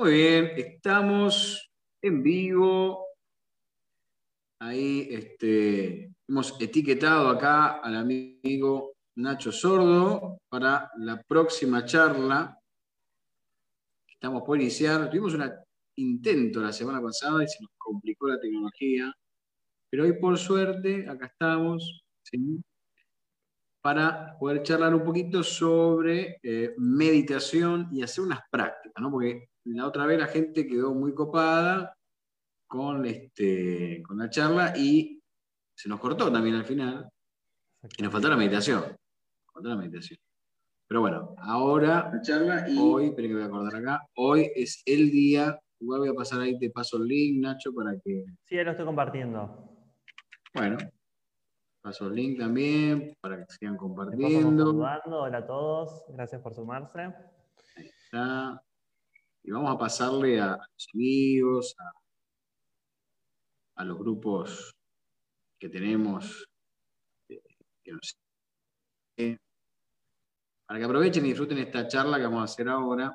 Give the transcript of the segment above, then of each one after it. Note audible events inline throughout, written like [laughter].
Muy bien, estamos en vivo. Ahí este, hemos etiquetado acá al amigo Nacho Sordo para la próxima charla. Estamos por iniciar. Tuvimos un intento la semana pasada y se nos complicó la tecnología. Pero hoy, por suerte, acá estamos para poder charlar un poquito sobre eh, meditación y hacer unas prácticas, ¿no? Porque la otra vez la gente quedó muy copada con, este, con la charla y se nos cortó también al final. Y nos faltó la meditación. Faltó la meditación. Pero bueno, ahora, la charla y hoy, esperen que voy a acordar acá, hoy es el día, igual voy a pasar ahí, te paso el link, Nacho, para que... Sí, ya lo estoy compartiendo. Bueno, paso el link también, para que sigan compartiendo. Hola a todos, gracias por sumarse. Ahí está. Y vamos a pasarle a, los amigos, a, los grupos que tenemos, eh, para que aprovechen y disfruten esta charla que vamos a hacer ahora.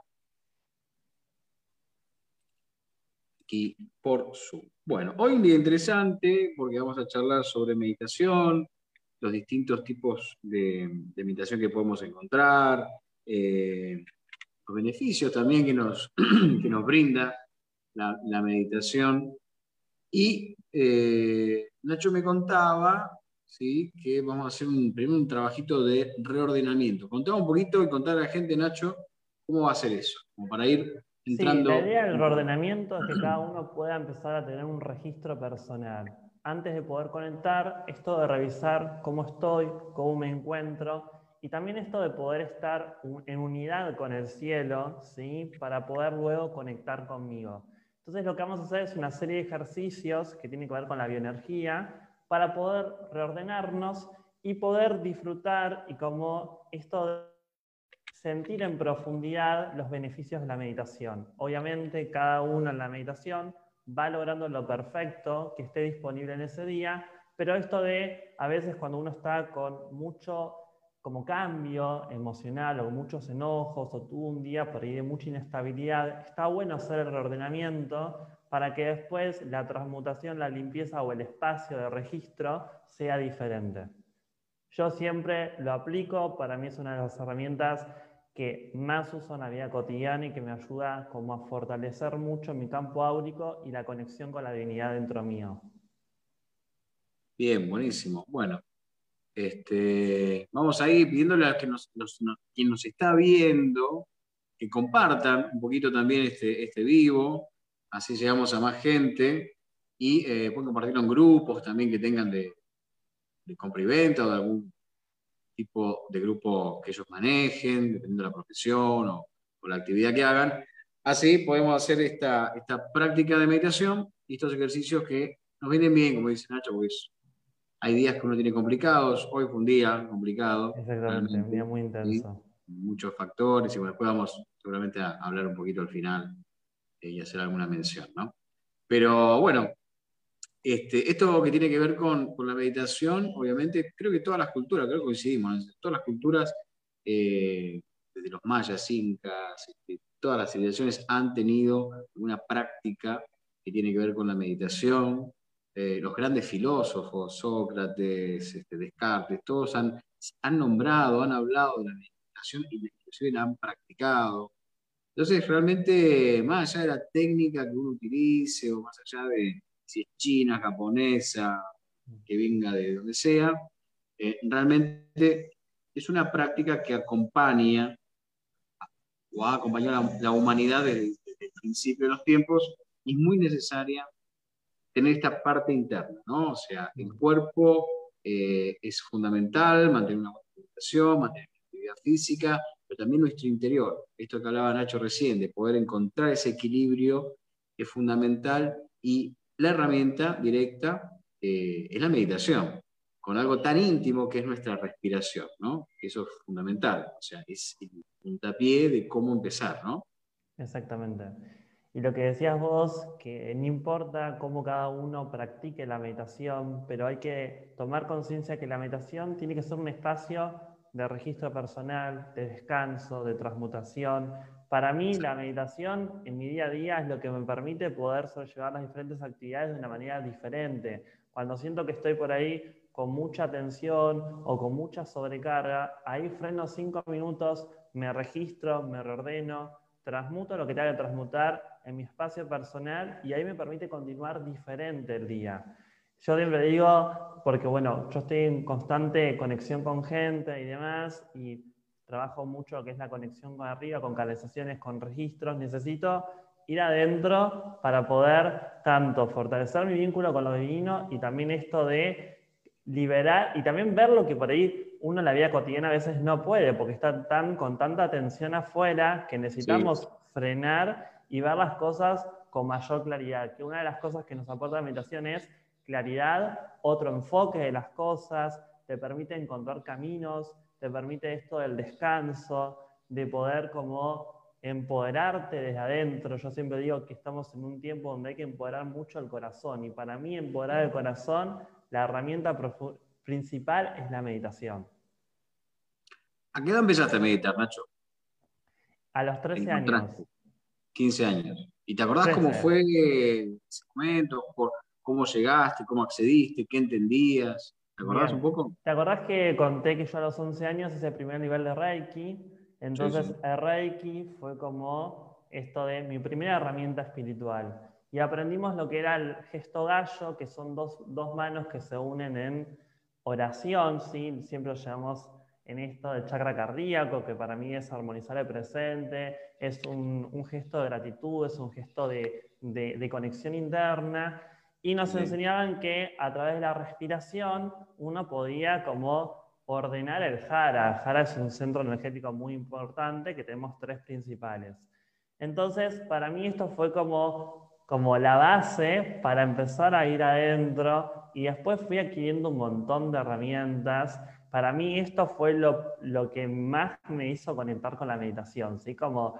Aquí por Zoom. Bueno, hoy un día interesante porque vamos a charlar sobre meditación, los distintos tipos de, meditación que podemos encontrar, eh, los beneficios también que nos, [clears throat] que nos brinda la, meditación. Y eh, Nacho me contaba ¿sí? que vamos a hacer un, primero un trabajito de reordenamiento. Contaba un poquito y contar a la gente, Nacho, cómo va a ser eso, como para ir entrando. Sí, la idea del reordenamiento es que [clears throat] cada uno pueda empezar a tener un registro personal. Antes de poder conectar, esto de revisar cómo estoy, cómo me encuentro, y también esto de poder estar en unidad con el cielo, ¿sí? para poder luego conectar conmigo. Entonces lo que vamos a hacer es una serie de ejercicios que tienen que ver con la bioenergía para poder reordenarnos y poder disfrutar y como esto de sentir en profundidad los beneficios de la meditación. Obviamente cada uno en la meditación va logrando lo perfecto que esté disponible en ese día, pero esto de a veces cuando uno está con mucho como cambio emocional o muchos enojos o tuvo un día por ahí de mucha inestabilidad, está bueno hacer el reordenamiento para que después la transmutación, la limpieza o el espacio de registro sea diferente. Yo siempre lo aplico, para mí es una de las herramientas que más uso en la vida cotidiana y que me ayuda como a fortalecer mucho mi campo áurico y la conexión con la divinidad dentro mío. Bien, buenísimo. Bueno, este, vamos a ir pidiéndole a que nos, quien nos está viendo que compartan un poquito también este, este vivo, así llegamos a más gente y eh, pueden compartirlo en grupos también que tengan de, de compra y venta o de algún tipo de grupo que ellos manejen, dependiendo de la profesión o, la actividad que hagan. Así podemos hacer esta, esta práctica de meditación y estos ejercicios que nos vienen bien, como dice Nacho, porque hay días que uno tiene complicados, hoy fue un día complicado. Exactamente, un día muy intenso. Muchos factores y bueno, después vamos seguramente a hablar un poquito al final eh, y hacer alguna mención, ¿no? Pero bueno, este, esto que tiene que ver con, la meditación, obviamente, creo que todas las culturas, creo que coincidimos, todas las culturas, eh, desde los mayas, incas, este, todas las civilizaciones han tenido una práctica que tiene que ver con la meditación, eh, los grandes filósofos, Sócrates, este, Descartes, todos han, han nombrado, han hablado de la meditación y inclusive la han practicado. Entonces, realmente, más allá de la técnica que uno utilice o más allá de si es china, japonesa, que venga de donde sea, eh, realmente es una práctica que acompaña o ha acompañado la, la humanidad desde, desde, el principio de los tiempos y es muy necesaria tener esta parte interna, ¿no? O sea, el cuerpo eh, es fundamental, mantener una buena alimentación, mantener una actividad física, pero también nuestro interior. Esto que hablaba Nacho recién, de poder encontrar ese equilibrio es fundamental y la herramienta directa eh, es la meditación, con algo tan íntimo que es nuestra respiración, ¿no? Eso es fundamental, o sea, es el puntapié de cómo empezar, ¿no? Exactamente. Y lo que decías vos, que no importa cómo cada uno practique la meditación, pero hay que tomar conciencia que la meditación tiene que ser un espacio de registro personal, de descanso, de transmutación. Para mí la meditación en mi día a día es lo que me permite poder sobrellevar las diferentes actividades de una manera diferente. Cuando siento que estoy por ahí con mucha tensión o con mucha sobrecarga, ahí freno cinco minutos, me registro, me reordeno, transmuto lo que tenga que transmutar en mi espacio personal y ahí me permite continuar diferente el día. Yo siempre digo, porque bueno, yo estoy en constante conexión con gente y demás, y trabajo mucho que es la conexión con arriba, con canalizaciones, con registros, necesito ir adentro para poder tanto fortalecer mi vínculo con lo divino y también esto de liberar y también ver lo que por ahí uno en la vida cotidiana a veces no puede, porque está tan, con tanta tensión afuera que necesitamos frenar y ver las cosas con mayor claridad. Que una de las cosas que nos aporta la meditación es claridad, otro enfoque de las cosas, te permite encontrar caminos, te permite esto del descanso, de poder como empoderarte desde adentro. Yo siempre digo que estamos en un tiempo donde hay que empoderar mucho el corazón y para mí empoderar el corazón, la herramienta principal es la meditación. ¿A qué edad empezaste a meditar, Nacho? A los 13 años. 15 años. ¿Y te acordás cómo fue ese momento? Cómo llegaste, cómo accediste, qué entendías. ¿Te acordás un poco? ¿Te acordás que conté que yo a los 11 años hice el primer nivel de Reiki? Entonces el Reiki fue como esto de mi primera herramienta espiritual. Y aprendimos lo que era el gesto gallo, que son dos, dos manos que se unen en oración, ¿sí? siempre lo llevamos en esto del chakra cardíaco, que para mí es armonizar el presente, es un, un gesto de gratitud, es un gesto de, de, de conexión interna. Y nos enseñaban que a través de la respiración uno podía como ordenar el jara. El jara es un centro energético muy importante que tenemos tres principales. Entonces, para mí esto fue como, como la base para empezar a ir adentro y después fui adquiriendo un montón de herramientas. Para mí esto fue lo, que más me hizo conectar con la meditación, ¿sí? como,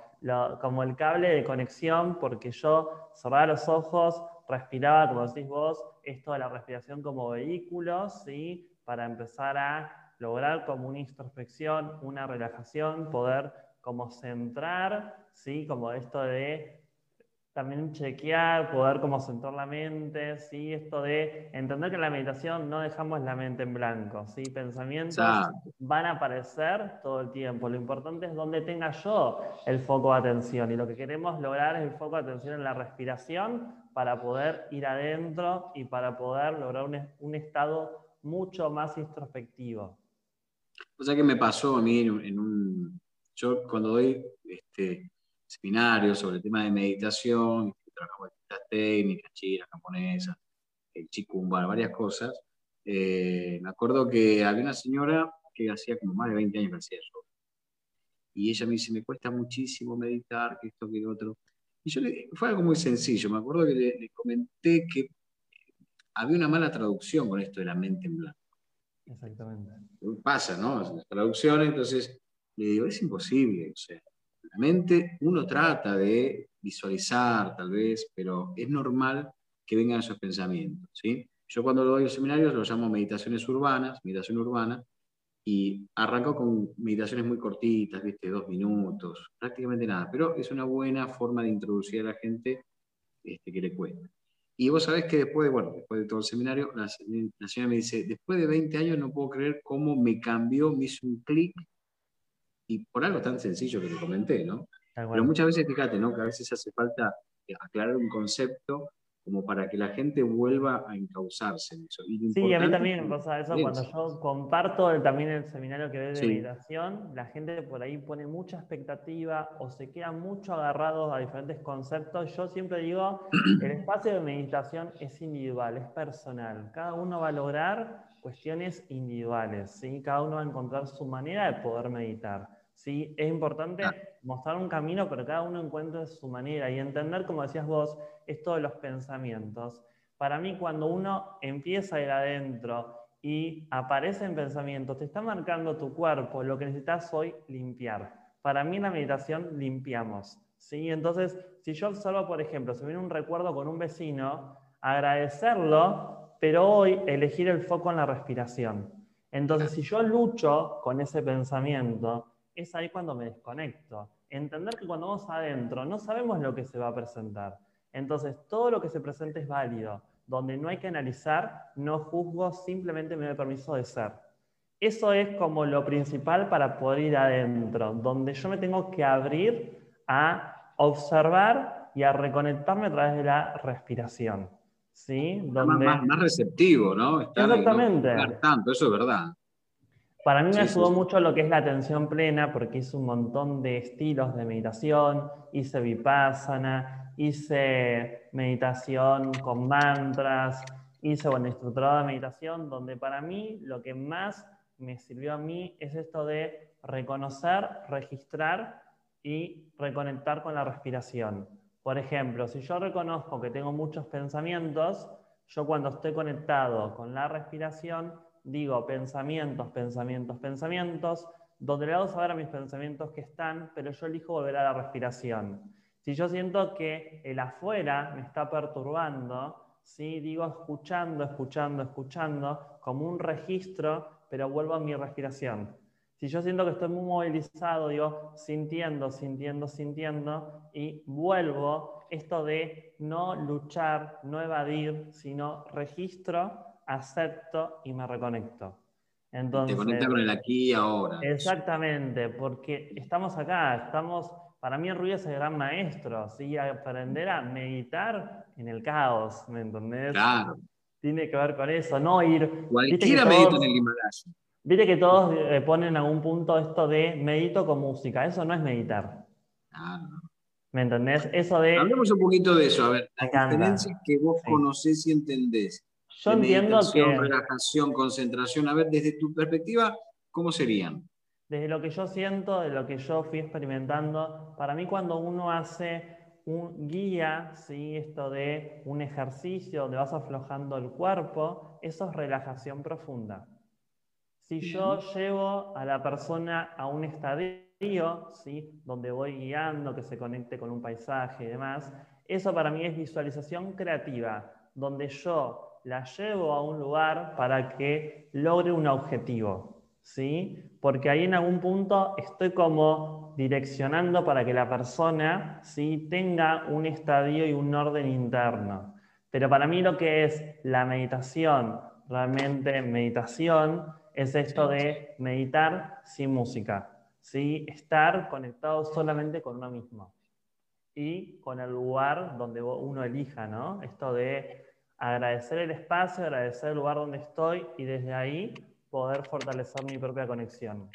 como el cable de conexión, porque yo cerraba los ojos, respiraba, como decís vos, esto de la respiración como vehículo, ¿sí? Para empezar a lograr como una introspección, una relajación, poder como centrar, ¿sí? Como esto de también chequear, poder como centrar la mente, ¿sí? Esto de entender que en la meditación no dejamos la mente en blanco, ¿sí? Pensamientos van a aparecer todo el tiempo. Lo importante es dónde tenga yo el foco de atención. Y lo que queremos lograr es el foco de atención en la respiración para poder ir adentro y para poder lograr un, estado mucho más introspectivo. O sea que me pasó a mí en un... Yo cuando doy este, seminarios sobre el tema de meditación, trabajamos distintas técnicas, chinas, japonesas, el chikumba, varias cosas. Eh, me acuerdo que había una señora que hacía como más de 20 años que hacía eso. Y ella me dice, me cuesta muchísimo meditar, que esto, que lo otro. Y yo le, fue algo muy sencillo. Me acuerdo que le, comenté que había una mala traducción con esto de la mente en blanco. Exactamente. Pasa, ¿no? Las traducciones, entonces le digo, es imposible. O sea, mente uno trata de visualizar tal vez, pero es normal que vengan esos pensamientos. ¿sí? Yo cuando doy los seminarios lo llamo meditaciones urbanas, meditación urbana, y arranco con meditaciones muy cortitas, ¿viste? dos minutos, prácticamente nada, pero es una buena forma de introducir a la gente este, que le cuesta. Y vos sabés que después de, bueno, después de todo el seminario, la, la señora me dice, después de 20 años no puedo creer cómo me cambió, me hizo un clic y por algo tan sencillo que te comenté, ¿no? Pero muchas veces, fíjate, ¿no? Que a veces hace falta aclarar un concepto como para que la gente vuelva a encauzarse en eso. sí, a mí también me pasa eso cuando yo comparto también el seminario que ve de meditación, la gente por ahí pone mucha expectativa o se queda mucho agarrados a diferentes conceptos. Yo siempre digo, [clears throat] el espacio de meditación es individual, es personal. Cada uno va a lograr cuestiones individuales, ¿sí? Cada uno va a encontrar su manera de poder meditar. ¿Sí? Es importante mostrar un camino, pero cada uno encuentre su manera y entender, como decías vos, esto de los pensamientos. Para mí, cuando uno empieza a ir adentro y aparecen pensamientos, te está marcando tu cuerpo, lo que necesitas hoy limpiar. Para mí en la meditación limpiamos. ¿sí? Entonces, si yo observo, por ejemplo, si viene un recuerdo con un vecino, agradecerlo, pero hoy elegir el foco en la respiración. Entonces, si yo lucho con ese pensamiento, es ahí cuando me desconecto. Entender que cuando vamos adentro no sabemos lo que se va a presentar. Entonces, todo lo que se presente es válido. Donde no hay que analizar, no juzgo, simplemente me doy permiso de ser. Eso es como lo principal para poder ir adentro, donde yo me tengo que abrir a observar y a reconectarme a través de la respiración. ¿sí? Donde... Más, más, receptivo, ¿no? Exactamente. tanto, eso es verdad. Para mí me ayudó mucho lo que es la atención plena, porque hice un montón de estilos de meditación, hice vipassana, hice meditación con mantras, hice, bueno, instructorado de meditación, donde para mí lo que más me sirvió a mí es esto de reconocer, registrar y reconectar con la respiración. Por ejemplo, si yo reconozco que tengo muchos pensamientos, yo cuando estoy conectado con la respiración, digo pensamientos, pensamientos, pensamientos, donde le hago saber a mis pensamientos que están, pero yo elijo volver a la respiración. Si yo siento que el afuera me está perturbando, ¿sí? digo escuchando, escuchando, escuchando, como un registro pero vuelvo a mi respiración. Si yo siento que estoy muy movilizado, digo, sintiendo, sintiendo, sintiendo, y vuelvo esto de no luchar, no evadir, sino registro, acepto y me reconecto. Entonces, Te conecta con el aquí y ahora. Exactamente, porque estamos acá, estamos, para mí el ruido es el gran maestro, ¿sí? aprender a meditar en el caos, ¿me entendés? Claro tiene que ver con eso, no ir... Cualquiera medita en el Himalaya. Viste que todos eh, ponen en algún punto esto de medito con música, eso no es meditar. No. ¿Me entendés? Eso de... Hablemos un poquito de eso, a ver, las diferencias que vos conocés y entendés. Yo entiendo que... Relajación, concentración, a ver, desde tu perspectiva, ¿cómo serían? Desde lo que yo siento, de lo que yo fui experimentando, para mí cuando uno hace un guía, ¿sí? esto de un ejercicio donde vas aflojando el cuerpo, eso es relajación profunda. Si yo llevo a la persona a un estadio, ¿sí? donde voy guiando, que se conecte con un paisaje y demás, eso para mí es visualización creativa, donde yo la llevo a un lugar para que logre un objetivo. ¿sí? Porque ahí en algún punto estoy como direccionando para que la persona ¿sí? tenga un estadio y un orden interno. Pero para mí lo que es la meditación, realmente meditación, es esto de meditar sin música, ¿sí? estar conectado solamente con uno mismo y con el lugar donde uno elija, ¿no? Esto de agradecer el espacio, agradecer el lugar donde estoy y desde ahí poder fortalecer mi propia conexión.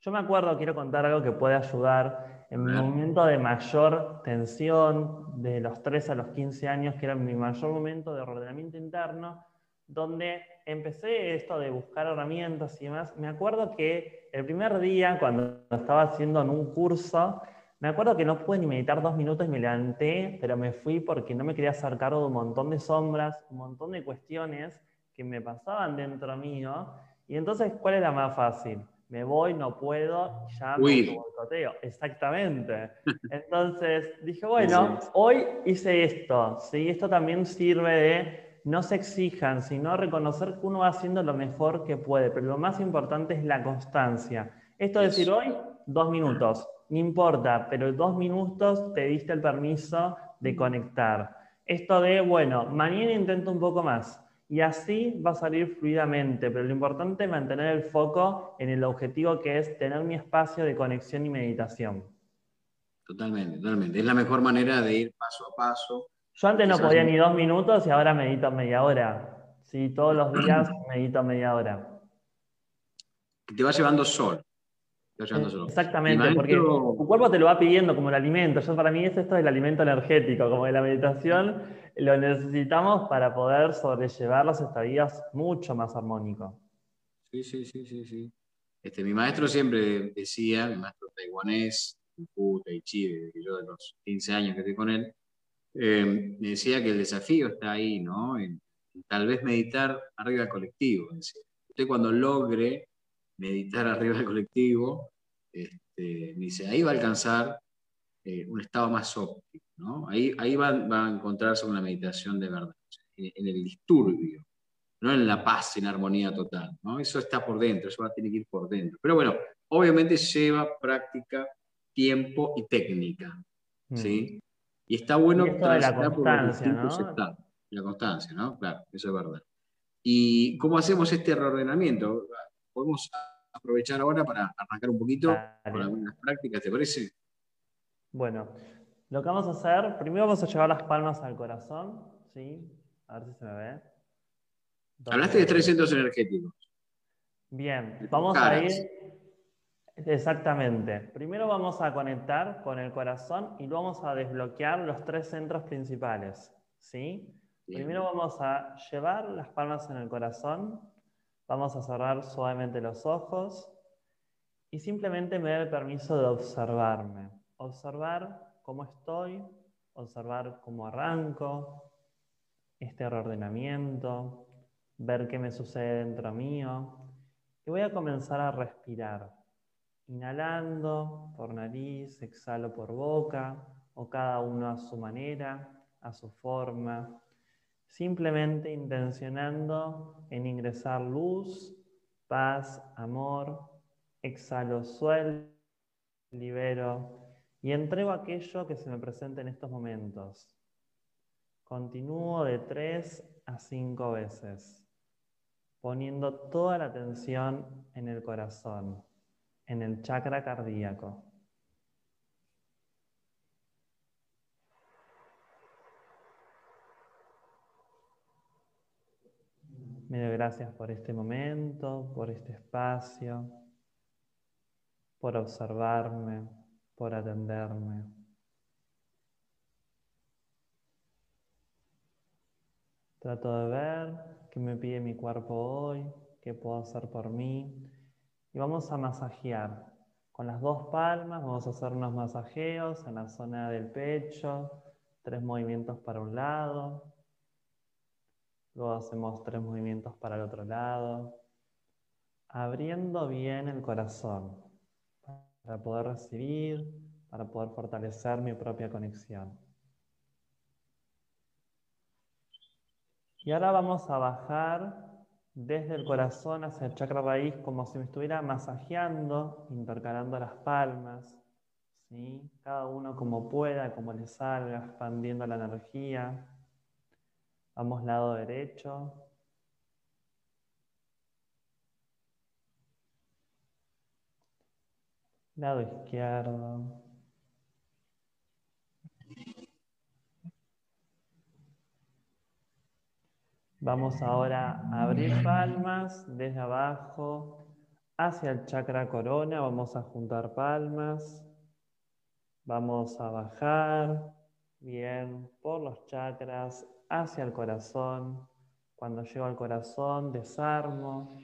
Yo me acuerdo, quiero contar algo que puede ayudar en mi momento de mayor tensión, de los 3 a los 15 años, que era mi mayor momento de ordenamiento interno, donde empecé esto de buscar herramientas y demás. Me acuerdo que el primer día, cuando estaba haciendo en un curso, me acuerdo que no pude ni meditar dos minutos y me levanté, pero me fui porque no me quería hacer cargo de un montón de sombras, un montón de cuestiones que me pasaban dentro mío. Y entonces, ¿cuál es la más fácil? Me voy, no puedo, ya me boicoteo. Exactamente. [laughs] Entonces dije, bueno, hoy hice esto. ¿sí? Esto también sirve de no se exijan, sino reconocer que uno va haciendo lo mejor que puede. Pero lo más importante es la constancia. Esto es decir, hoy, dos minutos. No importa, pero dos minutos te diste el permiso de conectar. Esto de, bueno, mañana intento un poco más y así va a salir fluidamente, pero lo importante es mantener el foco en el objetivo que es tener mi espacio de conexión y meditación. Totalmente, totalmente. Es la mejor manera de ir paso a paso. Yo antes no podía ni dos minutos y ahora medito media hora. Sí, todos los días medito media hora. Te va llevando sol. Exactamente, porque tu cuerpo te lo va pidiendo como el alimento. Yo para mí es esto del alimento energético, como de la meditación, lo necesitamos para poder sobrellevar los estadías mucho más armónicos. Sí, sí, sí, sí, sí. Este, mi maestro siempre decía, mi maestro taiwanés, Fu Tai Chi, desde yo de los 15 años que estoy con él, eh, me decía que el desafío está ahí, ¿no? En, tal vez meditar arriba del colectivo. Usted cuando logre meditar arriba del colectivo, este, dice, ahí va a alcanzar eh, un estado más óptimo, ¿no? Ahí, ahí va, a encontrarse una meditación de verdad, en, el disturbio. no en la paz, en armonía total. ¿no? Eso está por dentro, eso va a tener que ir por dentro. Pero bueno, obviamente lleva práctica, tiempo y técnica. Mm. ¿sí? Y está bueno y la constancia, ¿no? La constancia, ¿no? Claro, eso es verdad. ¿Y cómo hacemos este reordenamiento? Podemos aprovechar ahora para arrancar un poquito con algunas prácticas, ¿te parece? Bueno, lo que vamos a hacer, primero vamos a llevar las palmas al corazón, ¿sí? A ver si se me ve. Hablaste de tres centros energéticos. Bien, vamos a ir. Exactamente. Primero vamos a conectar con el corazón y luego vamos a desbloquear los tres centros principales. ¿sí? Primero vamos a llevar las palmas en el corazón, vamos a cerrar suavemente los ojos y simplemente me da el permiso de observarme. Observar cómo estoy, observar cómo arranco, este reordenamiento, ver qué me sucede dentro mío. Y voy a comenzar a respirar. Inhalando por nariz, exhalo por boca, o cada uno a su manera, a su forma. Simplemente intencionando en ingresar luz, paz, amor. Exhalo, suelto, libero y entrego aquello que se me presente en estos momentos. Continúo de tres a cinco veces poniendo toda la atención en el corazón, en el chakra cardíaco. Me doy gracias por este momento, por este espacio, por observarme, por atenderme. Trato de ver ¿Qué me pide mi cuerpo hoy? ¿Qué puedo hacer por mí? Y vamos a masajear. Con las dos palmas vamos a hacer unos masajeos en la zona del pecho, tres movimientos para un lado. Luego hacemos tres movimientos para el otro lado. Abriendo bien el corazón para poder recibir, para poder fortalecer mi propia conexión. Y ahora vamos a bajar desde el corazón hacia el chakra raíz como si me estuviera masajeando, intercalando las palmas, ¿sí? cada uno como pueda, como le salga, expandiendo la energía. Vamos lado derecho. Lado izquierdo. Vamos ahora a abrir palmas desde abajo hacia el chakra corona. Vamos a juntar palmas. Vamos a bajar bien por los chakras hacia el corazón. Cuando llego al corazón, desarmo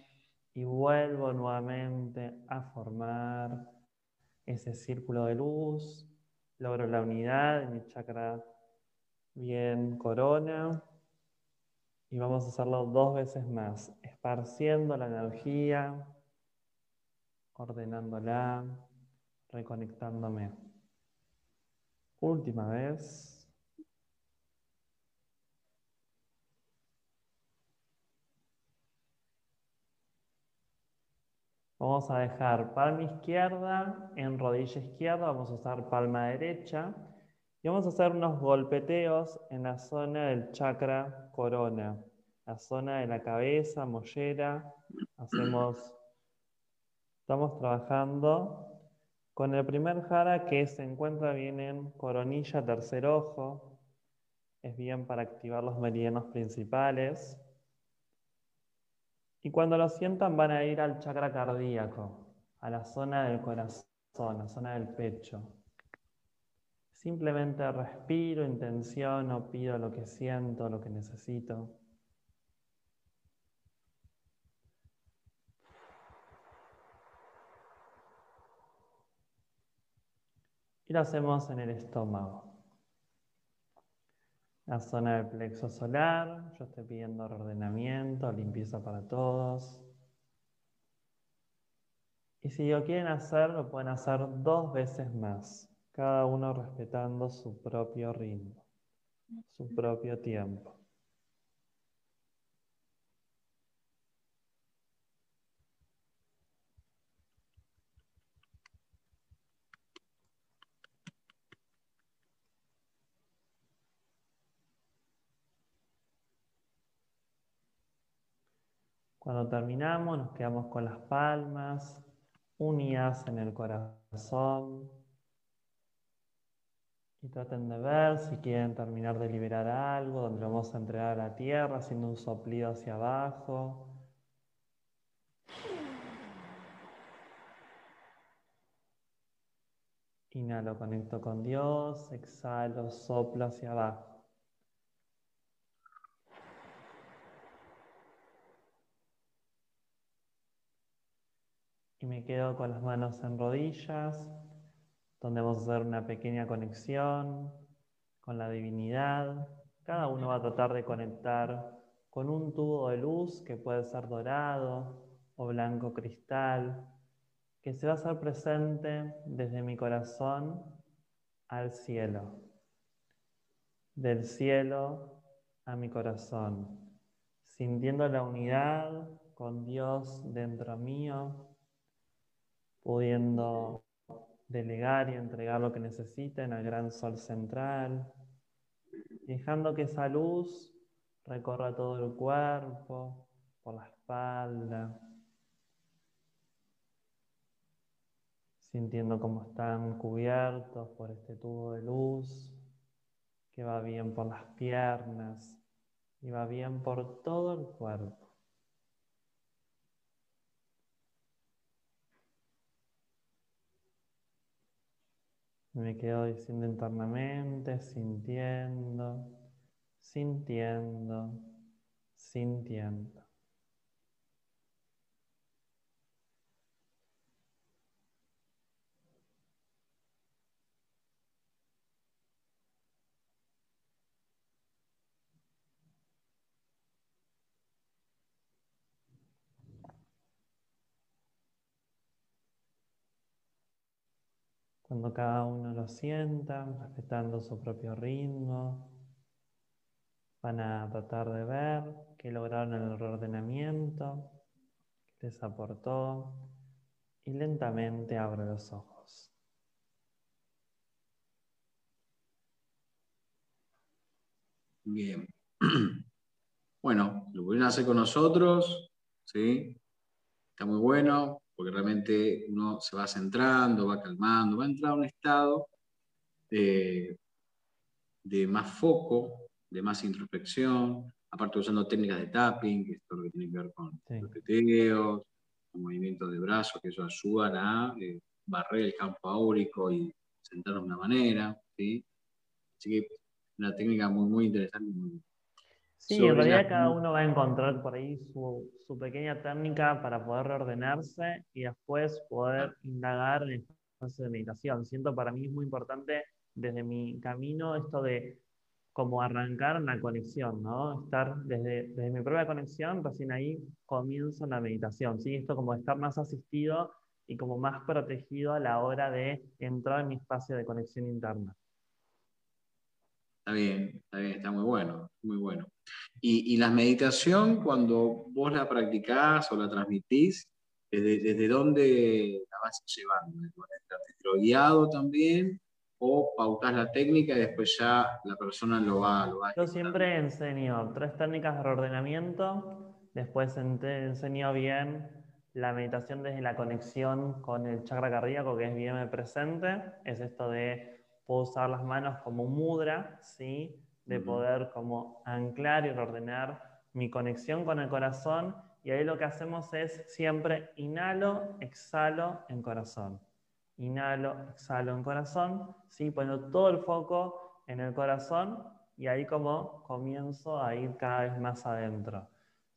y vuelvo nuevamente a formar ese círculo de luz. Logro la unidad en mi chakra bien corona. Y vamos a hacerlo dos veces más, esparciendo la energía, ordenándola, reconectándome. Última vez. Vamos a dejar palma izquierda en rodilla izquierda, vamos a usar palma derecha y vamos a hacer unos golpeteos en la zona del chakra corona, la zona de la cabeza, mollera. Hacemos, estamos trabajando con el primer jara que se encuentra bien en coronilla, tercer ojo. Es bien para activar los meridianos principales. Y cuando lo sientan van a ir al chakra cardíaco, a la zona del corazón, a la zona del pecho. Simplemente respiro, intenciono, pido lo que siento, lo que necesito. Y lo hacemos en el estómago. La zona del plexo solar, yo estoy pidiendo reordenamiento, limpieza para todos. Y si lo quieren hacer, lo pueden hacer dos veces más cada uno respetando su propio ritmo, su propio tiempo. Cuando terminamos nos quedamos con las palmas unidas en el corazón. Y traten de ver si quieren terminar de liberar algo, donde lo vamos a entregar a la tierra, haciendo un soplido hacia abajo. Inhalo, conecto con Dios, exhalo, soplo hacia abajo. Y me quedo con las manos en rodillas, donde vamos a hacer una pequeña conexión con la divinidad. Cada uno va a tratar de conectar con un tubo de luz que puede ser dorado o blanco cristal, que se va a hacer presente desde mi corazón al cielo, del cielo a mi corazón, sintiendo la unidad con Dios dentro mío, pudiendo delegar y entregar lo que necesiten al gran sol central, dejando que esa luz recorra todo el cuerpo, por la espalda, sintiendo cómo están cubiertos por este tubo de luz que va bien por las piernas y va bien por todo el cuerpo. Me quedo diciendo internamente, sintiendo, sintiendo, sintiendo. Cuando cada uno lo sienta, respetando su propio ritmo, van a tratar de ver qué lograron el ordenamiento, qué les aportó, y lentamente abre los ojos. Bien. [clears throat] Bueno, lo pudieron hacer con nosotros, ¿sí? Está muy bueno porque realmente uno se va centrando, va calmando, va a entrar a un estado de, más foco, de más introspección, aparte usando técnicas de tapping, que es todo lo que tiene que ver con los teteos, con movimientos de brazos, que eso ayudan a eh, barrer el campo áurico y sentarnos de una manera. ¿sí? Así que una técnica muy, muy interesante. Muy, Sí, en realidad cada uno va a encontrar por ahí su, pequeña técnica para poder reordenarse y después poder indagar en el proceso de meditación. Siento para mí es muy importante desde mi camino esto de como arrancar la conexión, ¿no? Estar desde, desde mi propia conexión, recién ahí comienzo la meditación, ¿sí? Esto como estar más asistido y como más protegido a la hora de entrar en mi espacio de conexión interna. Está bien, está bien, está muy bueno, muy bueno. Y, la meditación, cuando vos la practicás o la transmitís, ¿desde, desde dónde la vas llevando? ¿Desde guiado también? ¿O pautás la técnica y después ya la persona lo va, lo Yo siempre enseño tres técnicas de reordenamiento, después enseño bien la meditación desde la conexión con el chakra cardíaco, que es bien presente, es esto de puedo usar las manos como mudra, ¿sí? de poder como anclar y ordenar mi conexión con el corazón. Y ahí lo que hacemos es siempre inhalo, exhalo en corazón. Inhalo, exhalo en corazón, ¿sí? poniendo todo el foco en el corazón y ahí como comienzo a ir cada vez más adentro.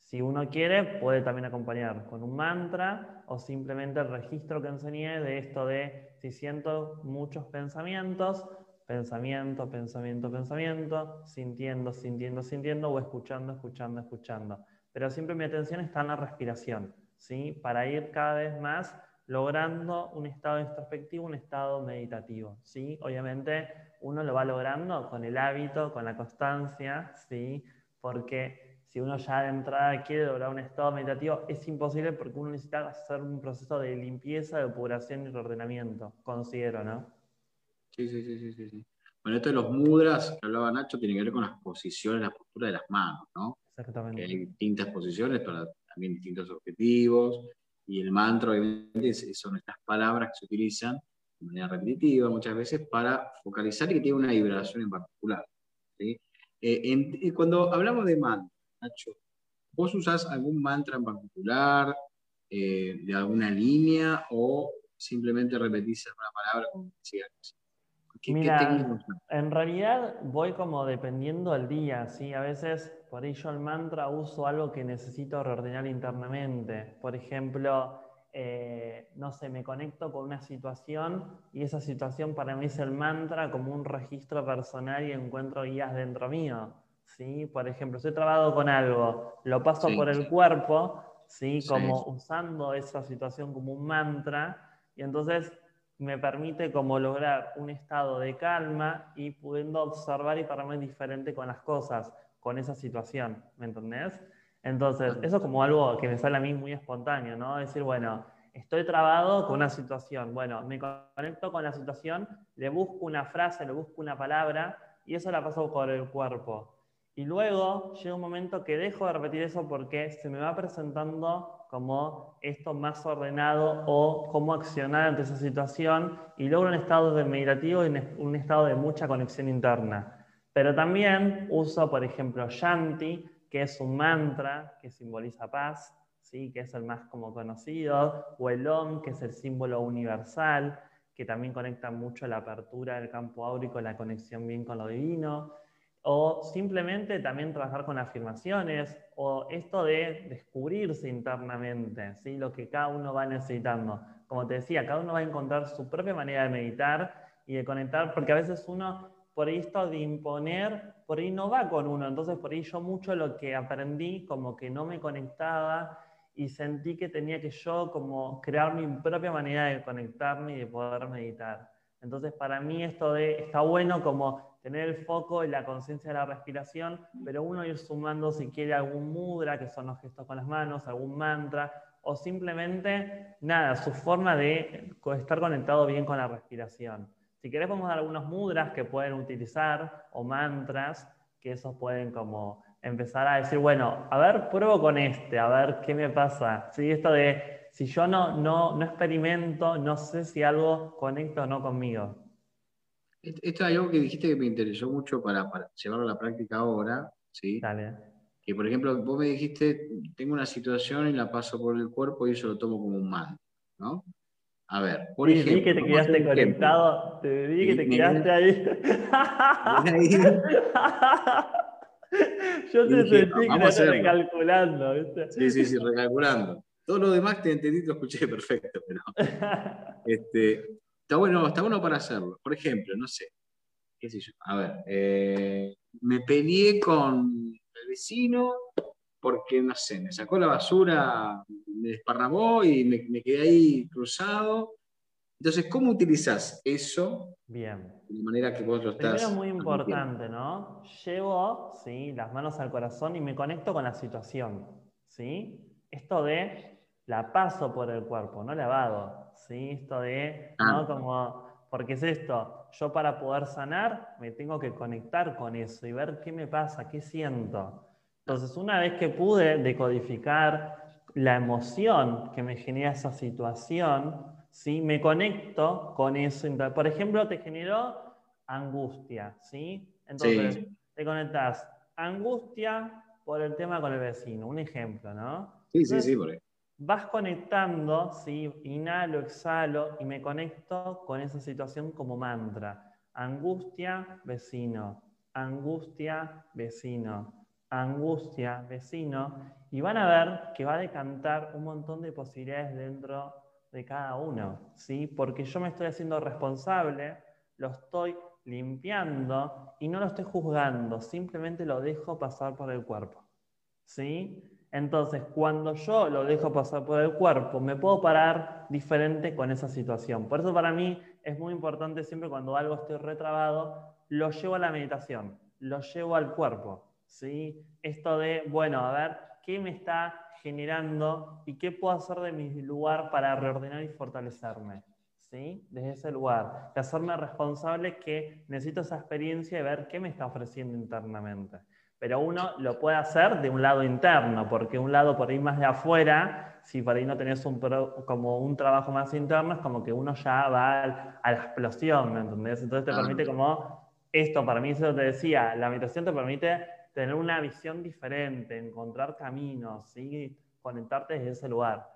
Si uno quiere, puede también acompañar con un mantra o simplemente el registro que enseñé de esto de si siento muchos pensamientos, pensamiento, pensamiento, pensamiento, sintiendo, sintiendo, sintiendo o escuchando, escuchando, escuchando. Pero siempre mi atención está en la respiración, ¿sí? Para ir cada vez más logrando un estado introspectivo, un estado meditativo, ¿sí? Obviamente uno lo va logrando con el hábito, con la constancia, ¿sí? Porque si uno ya de entrada quiere lograr un estado meditativo, es imposible porque uno necesita hacer un proceso de limpieza, de depuración y reordenamiento, considero, ¿no? Sí, sí, sí, sí, sí. Bueno, esto de los mudras que hablaba Nacho tiene que ver con las posiciones, la postura de las manos, ¿no? Exactamente. hay distintas posiciones para también distintos objetivos, y el mantra obviamente son estas palabras que se utilizan de manera repetitiva muchas veces para focalizar y que tiene una vibración en particular. ¿sí? Eh, cuando hablamos de mantra, Nacho, ¿vos usás algún mantra en particular, eh, de alguna línea, o simplemente repetís una palabra como decías? Mira, en realidad voy como dependiendo del día, ¿sí? A veces por ello el mantra uso algo que necesito reordenar internamente. Por ejemplo, eh, no sé, me conecto con una situación y esa situación para mí es el mantra como un registro personal y encuentro guías dentro mío, ¿sí? Por ejemplo, estoy trabado con algo, lo paso por el cuerpo, ¿sí? Como usando esa situación como un mantra y entonces me permite como lograr un estado de calma y pudiendo observar y pararme diferente con las cosas, con esa situación, ¿me entendés? Entonces, eso es como algo que me sale a mí muy espontáneo, ¿no? Decir, bueno, estoy trabado con una situación, bueno, me conecto con la situación, le busco una frase, le busco una palabra y eso la paso por el cuerpo. Y luego llega un momento que dejo de repetir eso porque se me va presentando como esto más ordenado o cómo accionar ante esa situación y logro un estado de meditativo y un estado de mucha conexión interna. Pero también uso, por ejemplo, Shanti, que es un mantra que simboliza paz, ¿sí? que es el más como conocido, o el Om, que es el símbolo universal, que también conecta mucho la apertura del campo áurico, la conexión bien con lo divino o simplemente también trabajar con afirmaciones, o esto de descubrirse internamente, ¿sí? lo que cada uno va necesitando. Como te decía, cada uno va a encontrar su propia manera de meditar y de conectar, porque a veces uno, por esto de imponer, por ahí no va con uno, entonces por ahí yo mucho lo que aprendí como que no me conectaba y sentí que tenía que yo como crear mi propia manera de conectarme y de poder meditar. Entonces para mí esto de, está bueno como tener el foco y la conciencia de la respiración, pero uno ir sumando si quiere algún mudra, que son los gestos con las manos, algún mantra, o simplemente, nada, su forma de estar conectado bien con la respiración. Si querés podemos dar algunos mudras que pueden utilizar, o mantras, que esos pueden como empezar a decir, bueno, a ver, pruebo con este, a ver qué me pasa. ¿Sí? Esto de, si yo no, no, no experimento, no sé si algo conecta o no conmigo. Esto es algo que dijiste que me interesó mucho para, llevarlo a la práctica ahora, ¿sí? Dale. Que, por ejemplo, vos me dijiste, tengo una situación y la paso por el cuerpo y eso lo tomo como un mal, ¿no? A ver, por sí, ejemplo... Vi que te quedaste conectado, te vi que te quedaste ahí. Yo [laughs] te sentí que estás recalculando, ¿viste? Sí, sí, sí, recalculando. Todo lo demás te entendí, lo escuché [laughs] perfecto, pero... [laughs] este, Está bueno, está bueno para hacerlo. Por ejemplo, no sé, qué sé yo. A ver, eh, me peleé con el vecino porque, no sé, me sacó la basura, me desparramó y me, quedé ahí cruzado. Entonces, ¿cómo utilizas eso? Bien. De manera que vos lo estás. Primero, muy importante, ¿no? Llevo ¿sí? las manos al corazón y me conecto con la situación. ¿sí? Esto de la paso por el cuerpo, no lavado. ¿Sí? Esto de, ¿no? Ah. Como, porque es esto, yo para poder sanar me tengo que conectar con eso y ver qué me pasa, qué siento. Entonces, una vez que pude decodificar la emoción que me genera esa situación, ¿sí? me conecto con eso. Por ejemplo, te generó angustia, ¿sí? Entonces, te conectas angustia por el tema con el vecino, un ejemplo, ¿no? Sí, sí, sí, por vas conectando, ¿sí? inhalo, exhalo y me conecto con esa situación como mantra. Angustia, vecino. Angustia, vecino. Angustia, vecino. Y van a ver que va a decantar un montón de posibilidades dentro de cada uno, ¿sí? Porque yo me estoy haciendo responsable, lo estoy limpiando y no lo estoy juzgando, simplemente lo dejo pasar por el cuerpo, ¿sí? Entonces, cuando yo lo dejo pasar por el cuerpo, me puedo parar diferente con esa situación. Por eso para mí es muy importante siempre cuando algo estoy retrabado, lo llevo a la meditación, lo llevo al cuerpo. ¿sí? Esto de, bueno, a ver, ¿qué me está generando y qué puedo hacer de mi lugar para reordenar y fortalecerme? ¿sí? Desde ese lugar, de hacerme responsable que necesito esa experiencia y ver qué me está ofreciendo internamente. Pero uno lo puede hacer de un lado interno, porque un lado por ahí más de afuera, si por ahí no tenés un como un trabajo más interno, es como que uno ya va a la explosión, ¿me entendés? Entonces te Ah. permite como, esto para mí, eso te decía, la meditación te permite tener una visión diferente, encontrar caminos, ¿sí? conectarte desde ese lugar.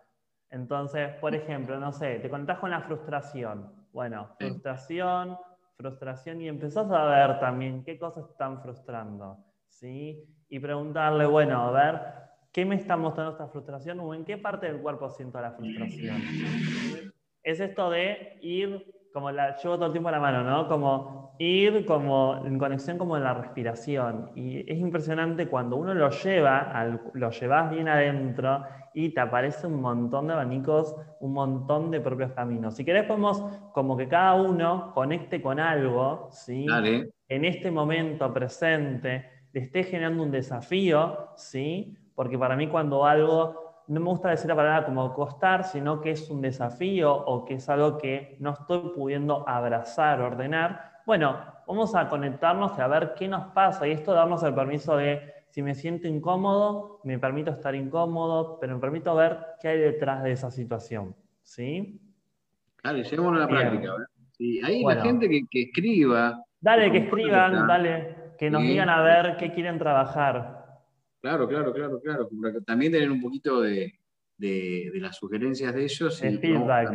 Entonces, por ejemplo, no sé, te conectás con la frustración. Bueno, frustración, frustración, y empezás a ver también qué cosas están frustrando, ¿sí? Y preguntarle, bueno, a ver, ¿qué me está mostrando esta frustración o en qué parte del cuerpo siento la frustración? Es esto de ir, como la llevo todo el tiempo a la mano, ¿no? Como ir como en conexión como en la respiración. Y es impresionante cuando uno lo lleva, al- lo llevas bien adentro y te aparece un montón de abanicos, un montón de propios caminos. Si querés podemos como que cada uno conecte con algo, ¿sí? Dale. en este momento presente le esté generando un desafío, ¿sí? Porque para mí cuando algo, no me gusta decir la palabra como costar, sino que es un desafío o que es algo que no estoy pudiendo abrazar, ordenar, bueno, vamos a conectarnos y a ver qué nos pasa y esto darnos el permiso de, si me siento incómodo, me permito estar incómodo, pero me permito ver qué hay detrás de esa situación, ¿sí? Dale, a la Bien. práctica. ¿verdad? Sí, ahí Bueno. la gente que, que escriba. Dale, que escriban, dale, que nos Sí. digan a ver qué quieren trabajar. Claro, claro, claro, claro. También tener un poquito de, de- de las sugerencias de ellos. De y feedback.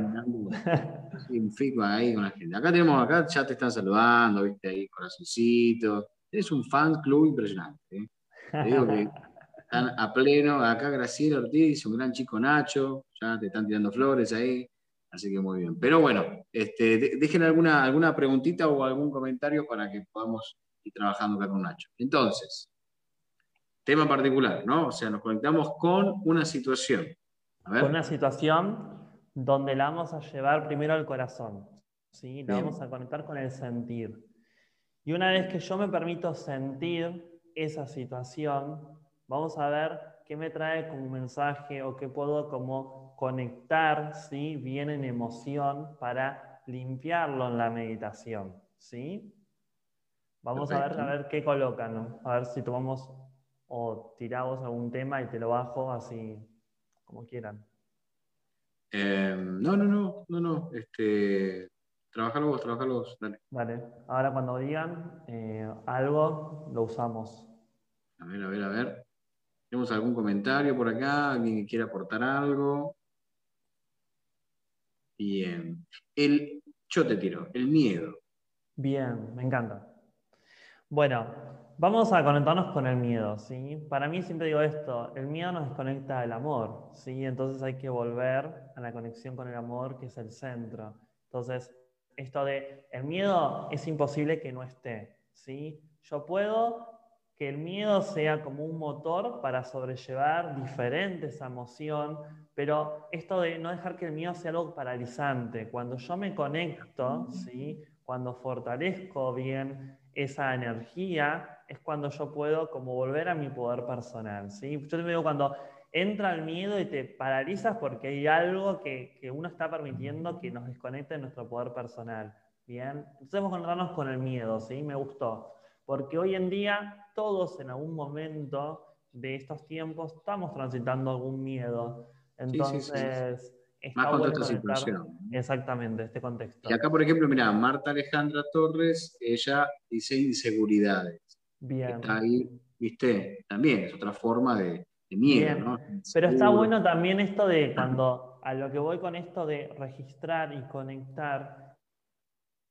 [laughs] un feedback ahí con la gente. Acá tenemos, acá ya te están saludando, viste ahí, corazoncito. Es un fan club impresionante. ¿eh? Te digo que [laughs] están a pleno. Acá Graciela Ortiz, un gran chico Nacho, ya te están tirando flores ahí. Así que muy bien. Pero bueno, este, de- dejen alguna, alguna preguntita o algún comentario para que podamos ir trabajando acá con Nacho. Entonces, tema particular, ¿no? O sea, nos conectamos con una situación. A ver. Con una situación donde la vamos a llevar primero al corazón, ¿sí? La Bien. vamos a conectar con el sentir. Y una vez que yo me permito sentir esa situación, vamos a ver qué me trae como mensaje o qué puedo como conectar, ¿sí? Bien en emoción para limpiarlo en la meditación, ¿sí? Vamos a ver, a ver qué colocan, ¿no? a ver si tomamos o tiramos algún tema y te lo bajo así como quieran. Eh, no, no, no, no, no. Este, trabajalo vos, trabajalo vos, dale. Vale, ahora cuando digan eh, algo, lo usamos. A ver, a ver, a ver. ¿Tenemos algún comentario por acá? ¿Alguien que quiera aportar algo? Bien. El, yo te tiro, el miedo. Bien, me encanta. Bueno, vamos a conectarnos con el miedo, ¿sí? Para mí siempre digo esto, el miedo nos desconecta del amor, ¿sí? Entonces hay que volver a la conexión con el amor, que es el centro. Entonces, esto de, el miedo es imposible que no esté, ¿sí? Yo puedo que el miedo sea como un motor para sobrellevar diferentes esa emoción, pero esto de no dejar que el miedo sea algo paralizante, cuando yo me conecto, ¿sí? cuando fortalezco bien esa energía, es cuando yo puedo como volver a mi poder personal. ¿sí? Yo te digo, cuando entra el miedo y te paralizas porque hay algo que, que uno está permitiendo que nos desconecte de nuestro poder personal. Bien, entonces vamos a encontrarnos con el miedo, ¿sí? Me gustó. Porque hoy en día todos en algún momento de estos tiempos estamos transitando algún miedo. sí, sí, sí. Está Más con toda esta situación. Exactamente, este contexto. Y acá, por ejemplo, mira, Marta Alejandra Torres, ella dice inseguridades. Bien. Está ahí, viste, también es otra forma de, de miedo, Bien. ¿no? Pero está bueno también esto de cuando a lo que voy con esto de registrar y conectar,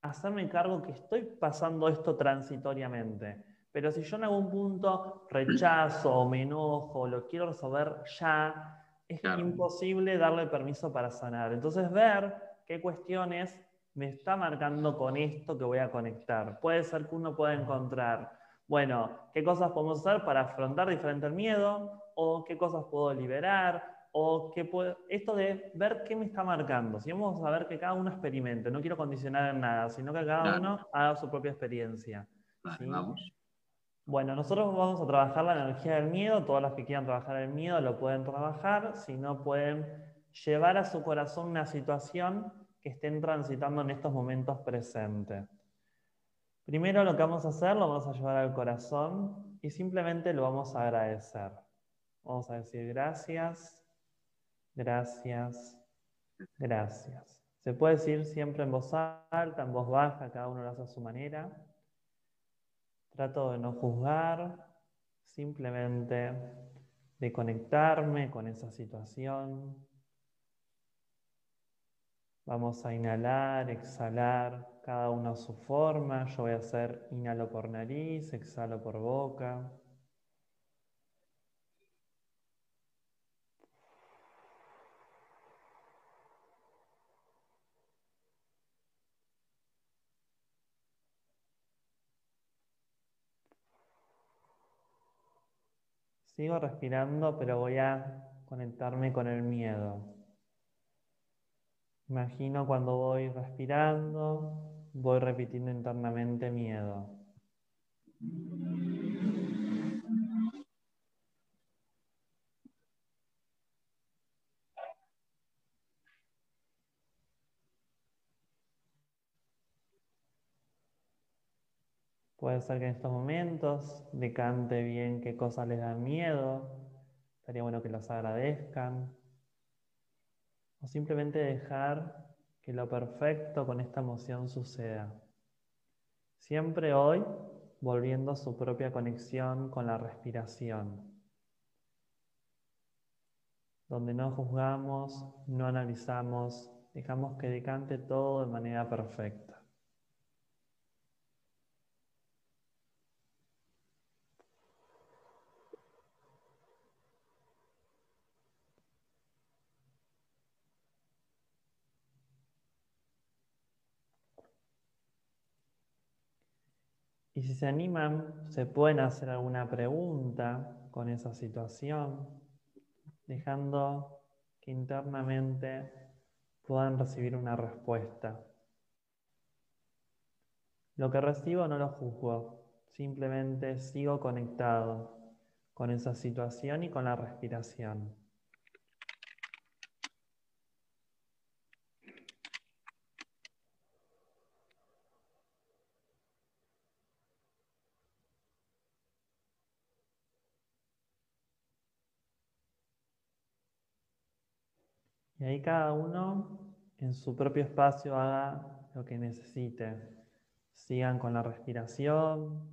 hacerme cargo que estoy pasando esto transitoriamente. Pero si yo en algún punto rechazo o me enojo o lo quiero resolver ya, es Claro. imposible darle permiso para sanar. Entonces ver qué cuestiones me está marcando con esto que voy a conectar. Puede ser que uno pueda encontrar, bueno, qué cosas podemos hacer para afrontar diferente el miedo, o qué cosas puedo liberar, o qué puedo... Esto de ver qué me está marcando. Si vamos a ver que cada uno experimente, no quiero condicionar en nada, sino que cada Claro. uno haga su propia experiencia. Vale, ¿sí? vamos. Bueno, nosotros vamos a trabajar la energía del miedo. Todas las que quieran trabajar el miedo lo pueden trabajar. Si no, pueden llevar a su corazón una situación que estén transitando en estos momentos presentes. Primero lo que vamos a hacer, lo vamos a llevar al corazón y simplemente lo vamos a agradecer. Vamos a decir gracias, gracias, gracias. Se puede decir siempre en voz alta, en voz baja, cada uno lo hace a su manera. Trato de no juzgar, simplemente de conectarme con esa situación. Vamos a inhalar, exhalar, cada uno a su forma. Yo voy a hacer inhalo por nariz, exhalo por boca. Sigo respirando, pero voy a conectarme con el miedo. Imagino cuando voy respirando, voy repitiendo internamente miedo. Puede ser que en estos momentos decante bien qué cosas les dan miedo. Estaría bueno que los agradezcan. O simplemente dejar que lo perfecto con esta emoción suceda. Siempre hoy volviendo a su propia conexión con la respiración. Donde no juzgamos, no analizamos, dejamos que decante todo de manera perfecta. Y si se animan, se pueden hacer alguna pregunta con esa situación, dejando que internamente puedan recibir una respuesta. Lo que recibo no lo juzgo, simplemente sigo conectado con esa situación y con la respiración. Y ahí cada uno en su propio espacio haga lo que necesite. Sigan con la respiración,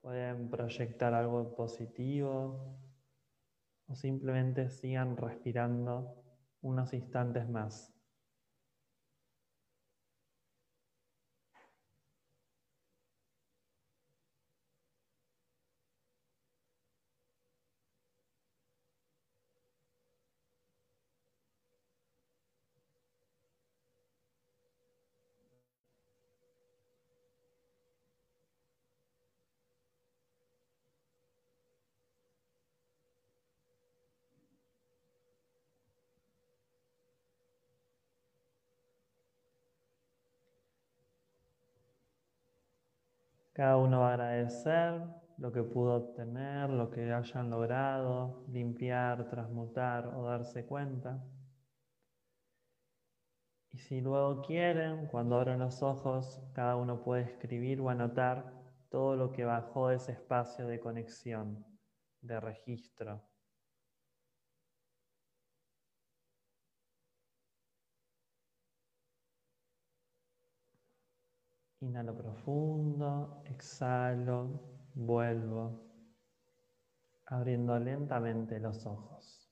pueden proyectar algo positivo o simplemente sigan respirando unos instantes más. Cada uno va a agradecer lo que pudo obtener, lo que hayan logrado, limpiar, transmutar o darse cuenta. Y si luego quieren, cuando abran los ojos, cada uno puede escribir o anotar todo lo que bajó de ese espacio de conexión, de registro. Inhalo profundo, exhalo, vuelvo, abriendo lentamente los ojos.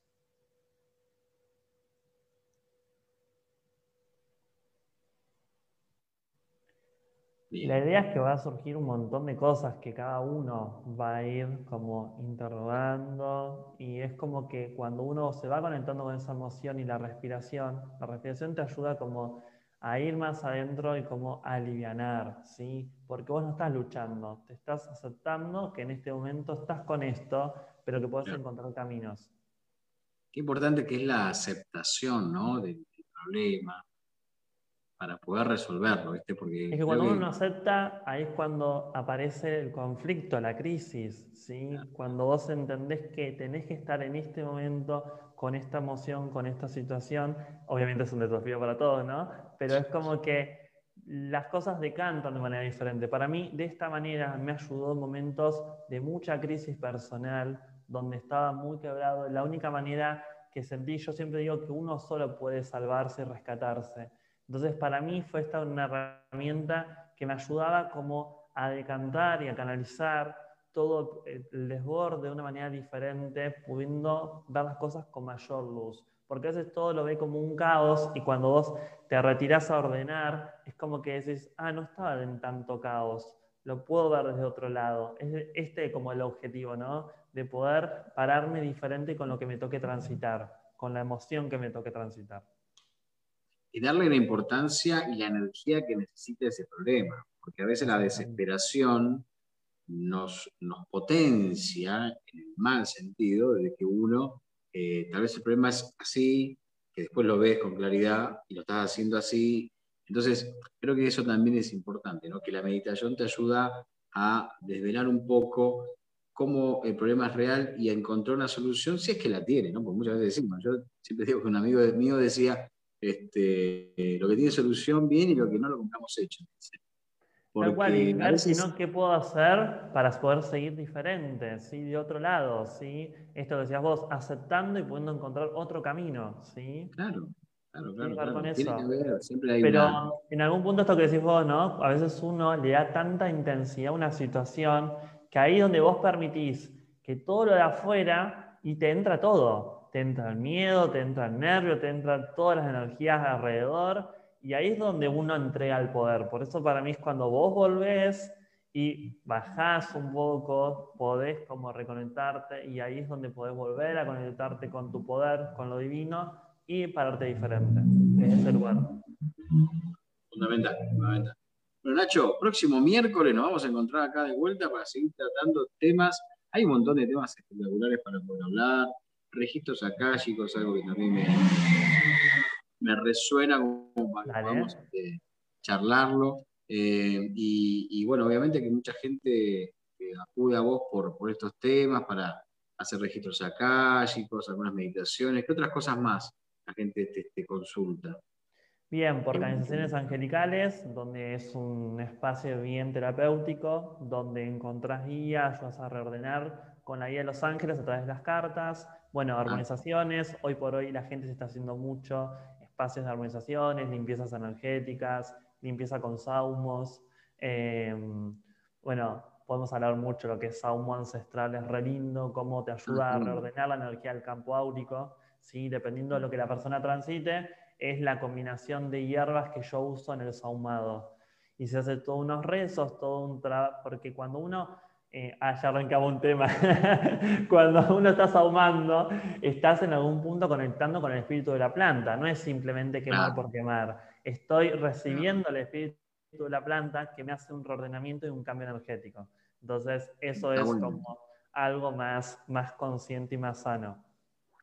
La idea es que va a surgir un montón de cosas que cada uno va a ir como interrogando y es como que cuando uno se va conectando con esa emoción y la respiración, la respiración te ayuda como a ir más adentro y como alivianar, ¿sí? Porque vos no estás luchando, te estás aceptando que en este momento estás con esto, pero que puedes encontrar caminos. Qué importante que es la aceptación, ¿no? Del, problema para poder resolverlo, ¿viste? Porque es que cuando uno no acepta, ahí es cuando aparece el conflicto, la crisis, ¿sí? Cuando vos entendés que tenés que estar en este momento con esta emoción, con esta situación. Obviamente es un desafío para todos, ¿no? Pero es como que las cosas decantan de manera diferente. Para mí, de esta manera, me ayudó en momentos de mucha crisis personal, donde estaba muy quebrado. La única manera que sentí, yo siempre digo que uno solo puede salvarse y rescatarse. Entonces, para mí fue esta una herramienta que me ayudaba como a decantar y a canalizar todo el desborde de una manera diferente, pudiendo ver las cosas con mayor luz. Porque a veces todo lo ve como un caos y cuando vos te retiras a ordenar, es como que decís, ah, no estaba en tanto caos, lo puedo ver desde otro lado. Es este como el objetivo, ¿no? De poder pararme diferente con lo que me toque transitar, con la emoción que me toque transitar. Y darle la importancia y la energía que necesita ese problema, porque a veces la desesperación nos, potencia en el mal sentido de que uno eh, tal vez el problema es así, que después lo ves con claridad y lo estás haciendo así. Entonces, creo que eso también es importante, ¿no? que la meditación te ayuda a desvelar un poco cómo el problema es real y a encontrar una solución, si es que la tiene, ¿no? porque muchas veces decimos, yo siempre digo que un amigo mío decía, este, lo que tiene solución bien y lo que no lo compramos hecho. Tal cual, y ver si no, qué puedo hacer para poder seguir diferente, ¿sí? De otro lado, ¿sí? Esto que decías vos, aceptando y pudiendo encontrar otro camino, ¿sí? Claro, claro, claro. claro. Con eso. Pero en algún punto esto que decís vos, ¿no? A veces uno le da tanta intensidad a una situación que ahí donde vos permitís que todo lo de afuera y te entra todo. Te entra el miedo, te entra el nervio, te entran todas las energías alrededor y ahí es donde uno entrega el poder. Por eso para mí es cuando vos volvés y bajás un poco, podés como reconectarte y ahí es donde podés volver a conectarte con tu poder, con lo divino y pararte diferente en ese lugar. Fundamental, fundamental. Bueno, Nacho, próximo miércoles nos vamos a encontrar acá de vuelta para seguir tratando temas. Hay un montón de temas espectaculares para poder hablar. Registros chicos, algo que también me, me resuena como para vamos a charlarlo. Eh, y, bueno, obviamente que mucha gente acude a vos por, por estos temas para hacer registros acálicos, algunas meditaciones. ¿Qué otras cosas más la gente te, consulta? Bien, por organizaciones angelicales, donde es un espacio bien terapéutico, donde encontrás guías, vas a reordenar con la guía de los ángeles a través de las cartas. Bueno, ah. organizaciones, hoy por hoy la gente se está haciendo mucho espacios de armonizaciones, limpiezas energéticas, limpieza con saumos. Em, bueno, podemos hablar mucho de lo que es saumo ancestral, es re lindo, cómo te ayuda a reordenar la energía del campo áurico, ¿sí? dependiendo de lo que la persona transite, es la combinación de hierbas que yo uso en el saumado. Y se hace todos unos rezos, todo un trabajo, porque cuando uno eh, ah, ya arrancaba un tema. [laughs] Cuando uno está saumando, estás en algún punto conectando con el espíritu de la planta. No es simplemente quemar por quemar. Estoy recibiendo el espíritu de la planta que me hace un reordenamiento y un cambio energético. Entonces, eso es como algo más, más consciente y más sano.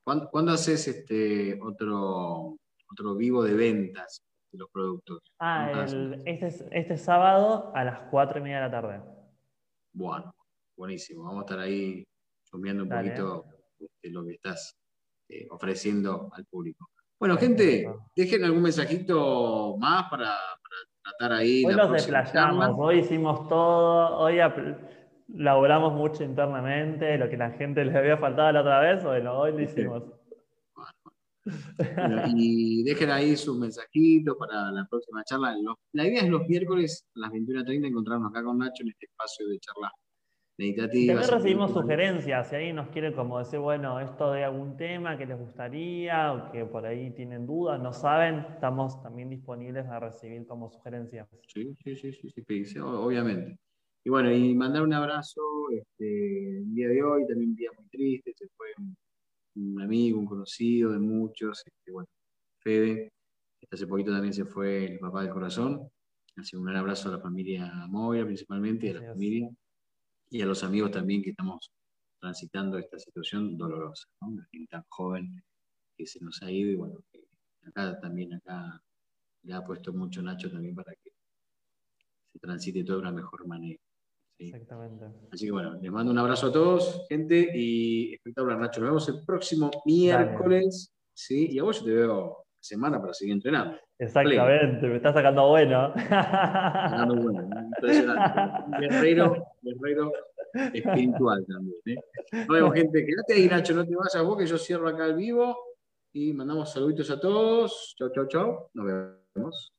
¿Cuándo, haces este otro, otro vivo de ventas de los productos? Ah, este, este sábado a las 4 y media de la tarde. Bueno, buenísimo. Vamos a estar ahí viendo un poquito de lo que estás eh, ofreciendo al público. Bueno, gente, dejen algún mensajito más para, tratar ahí. Hoy nos desplayamos, hoy hicimos todo, hoy laboramos mucho internamente, lo que la gente les había faltado la otra vez, bueno, hoy lo hicimos. y dejen ahí sus mensajitos para la próxima charla. la idea es los miércoles a las 21.30 encontrarnos acá con Nacho en este espacio de charla meditativa. También recibimos sugerencias, si alguien nos quiere como decir, bueno, esto de algún tema que les gustaría o que por ahí tienen dudas, no saben, estamos también disponibles a recibir como sugerencias. Sí, sí, sí, sí, sí, obviamente. Y bueno, y mandar un abrazo, este, el día de hoy también un día muy triste, se fue un, amigo, un conocido de muchos, este, bueno, Fede, hace poquito también se fue el papá del corazón, así un gran abrazo a la familia Moira principalmente, y a la familia y a los amigos también que estamos transitando esta situación dolorosa, ¿no? Una gente tan joven que se nos ha ido y bueno, acá también acá le ha puesto mucho Nacho también para que se transite todo de una mejor manera. Exactamente. Así que bueno, les mando un abrazo a todos, gente, y espectacular, Nacho. Nos vemos el próximo miércoles. ¿sí? Y a vos yo te veo semana para seguir entrenando. Exactamente, me está sacando bueno. Sacando bueno, impresionante. Guerrero, guerrero espiritual también. ¿eh? Nos vemos, gente. Quédate ahí, Nacho, no te vayas vos, que yo cierro acá el vivo y mandamos saluditos a todos. Chau, chau, chau. Nos vemos.